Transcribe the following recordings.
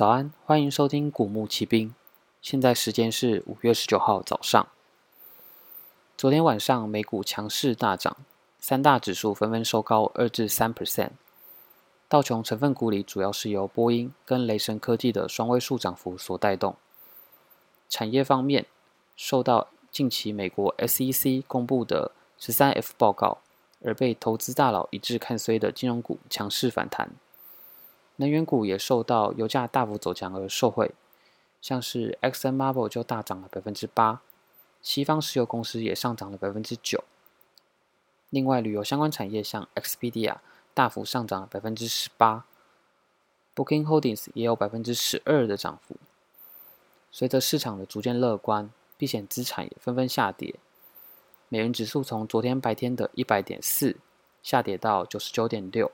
早安，欢迎收听古墓奇兵。现在时间是五月十九号早上。昨天晚上美股强势大涨，三大指数纷纷收高二至三 percent。道琼成分股里主要是由波音跟雷神科技的双位数涨幅所带动。产业方面，受到近期美国 SEC 公布的十三 F 报告而被投资大佬一致看衰的金融股强势反弹。能源股也受到油价大幅走强而受惠，像是 ExxonMobil 就大涨了百分之八，西方石油公司也上涨了百分之九。另外，旅游相关产业像 Expedia 大幅上涨了百分之十八，Booking Holdings 也有百分之十二的涨幅。随着市场的逐渐乐观，避险资产也纷纷下跌，美元指数从昨天白天的一百点四下跌到九十九点六。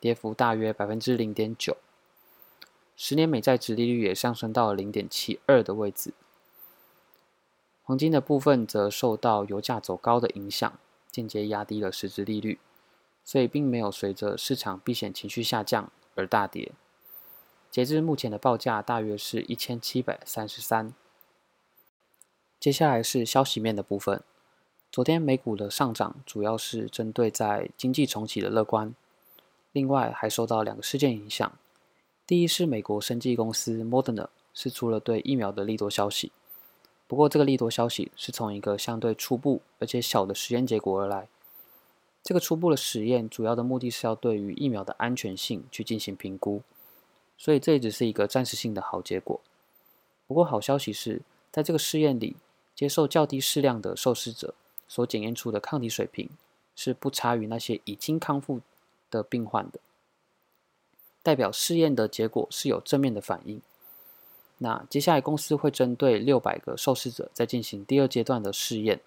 跌幅大约百分之零点九，十年美债殖利率也上升到了零点七二的位置。黄金的部分则受到油价走高的影响，间接压低了实质利率，所以并没有随着市场避险情绪下降而大跌。截至目前的报价大约是一千七百三十三。接下来是消息面的部分，昨天美股的上涨主要是针对在经济重启的乐观。另外还受到两个事件影响，第一是美国生技公司 Moderna 释出了对疫苗的利多消息，不过这个利多消息是从一个相对初步而且小的实验结果而来。这个初步的实验主要的目的是要对于疫苗的安全性去进行评估，所以这也只是一个暂时性的好结果。不过好消息是，在这个试验里，接受较低适量的受试者所检验出的抗体水平是不差于那些已经康复的病患的，代表试验的结果是有正面的反应。那接下来公司会针对六百个受试者再进行第二阶段的试验，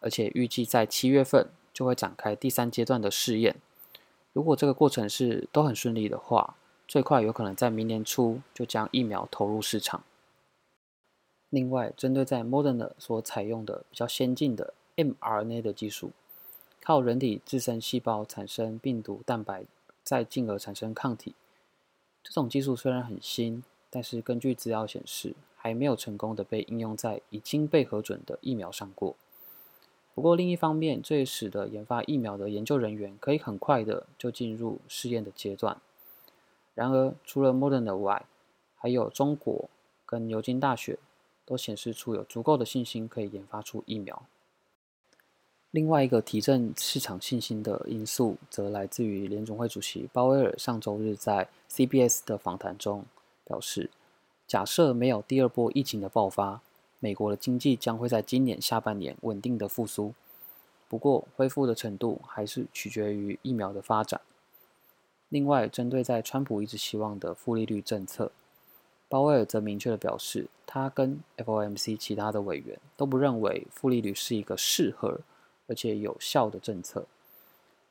而且预计在七月份就会展开第三阶段的试验。如果这个过程是都很顺利的话，最快有可能在明年初就将疫苗投入市场。另外，针对在 Moderna 所采用的比较先进的 mRNA 的技术。靠人体自身细胞产生病毒蛋白，再进而产生抗体。这种技术虽然很新，但是根据资料显示，还没有成功的被应用在已经被核准的疫苗上过。不过另一方面，这也使得研发疫苗的研究人员可以很快的就进入试验的阶段。然而，除了 Moderna 外，还有中国跟牛津大学都显示出有足够的信心可以研发出疫苗。另外一个提振市场信心的因素，则来自于联总会主席鲍威尔上周日在 CBS 的访谈中表示，假设没有第二波疫情的爆发，美国的经济将会在今年下半年稳定的复苏。不过，恢复的程度还是取决于疫苗的发展。另外，针对在川普一直希望的负利率政策，鲍威尔则明确地表示，他跟 FOMC 其他的委员都不认为负利率是一个适合。而且有效的政策，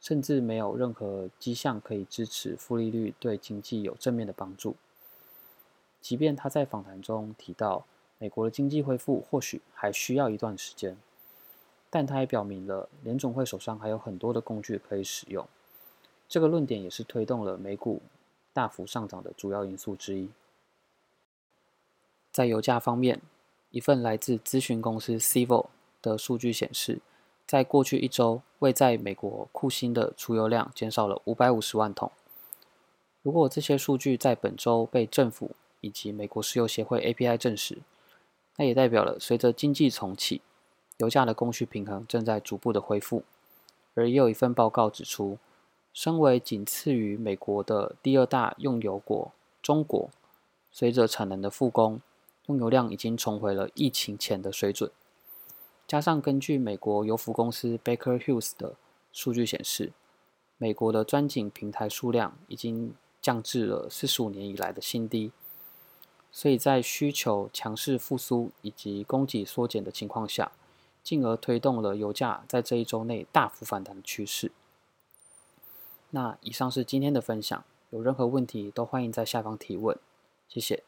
甚至没有任何迹象可以支持负利率对经济有正面的帮助。即便他在访谈中提到，美国的经济恢复或许还需要一段时间，但他也表明了联总会手上还有很多的工具可以使用。这个论点也是推动了美股大幅上涨的主要因素之一。在油价方面，一份来自咨询公司 CIVO 的数据显示，在过去一周，未在美国库欣的储油量减少了五百五十万桶。如果这些数据在本周被政府以及美国石油协会 API 证实，那也代表了随着经济重启，油价的供需平衡正在逐步的恢复。而也有一份报告指出，身为仅次于美国的第二大用油国中国，随着产能的复工，用油量已经重回了疫情前的水准。加上根据美国油服公司 Baker Hughes 的数据显示，美国的钻井平台数量已经降至了四十五年以来的新低，所以在需求强势复苏以及供给缩减的情况下，进而推动了油价在这一周内大幅反弹的趋势。那以上是今天的分享，有任何问题都欢迎在下方提问，谢谢。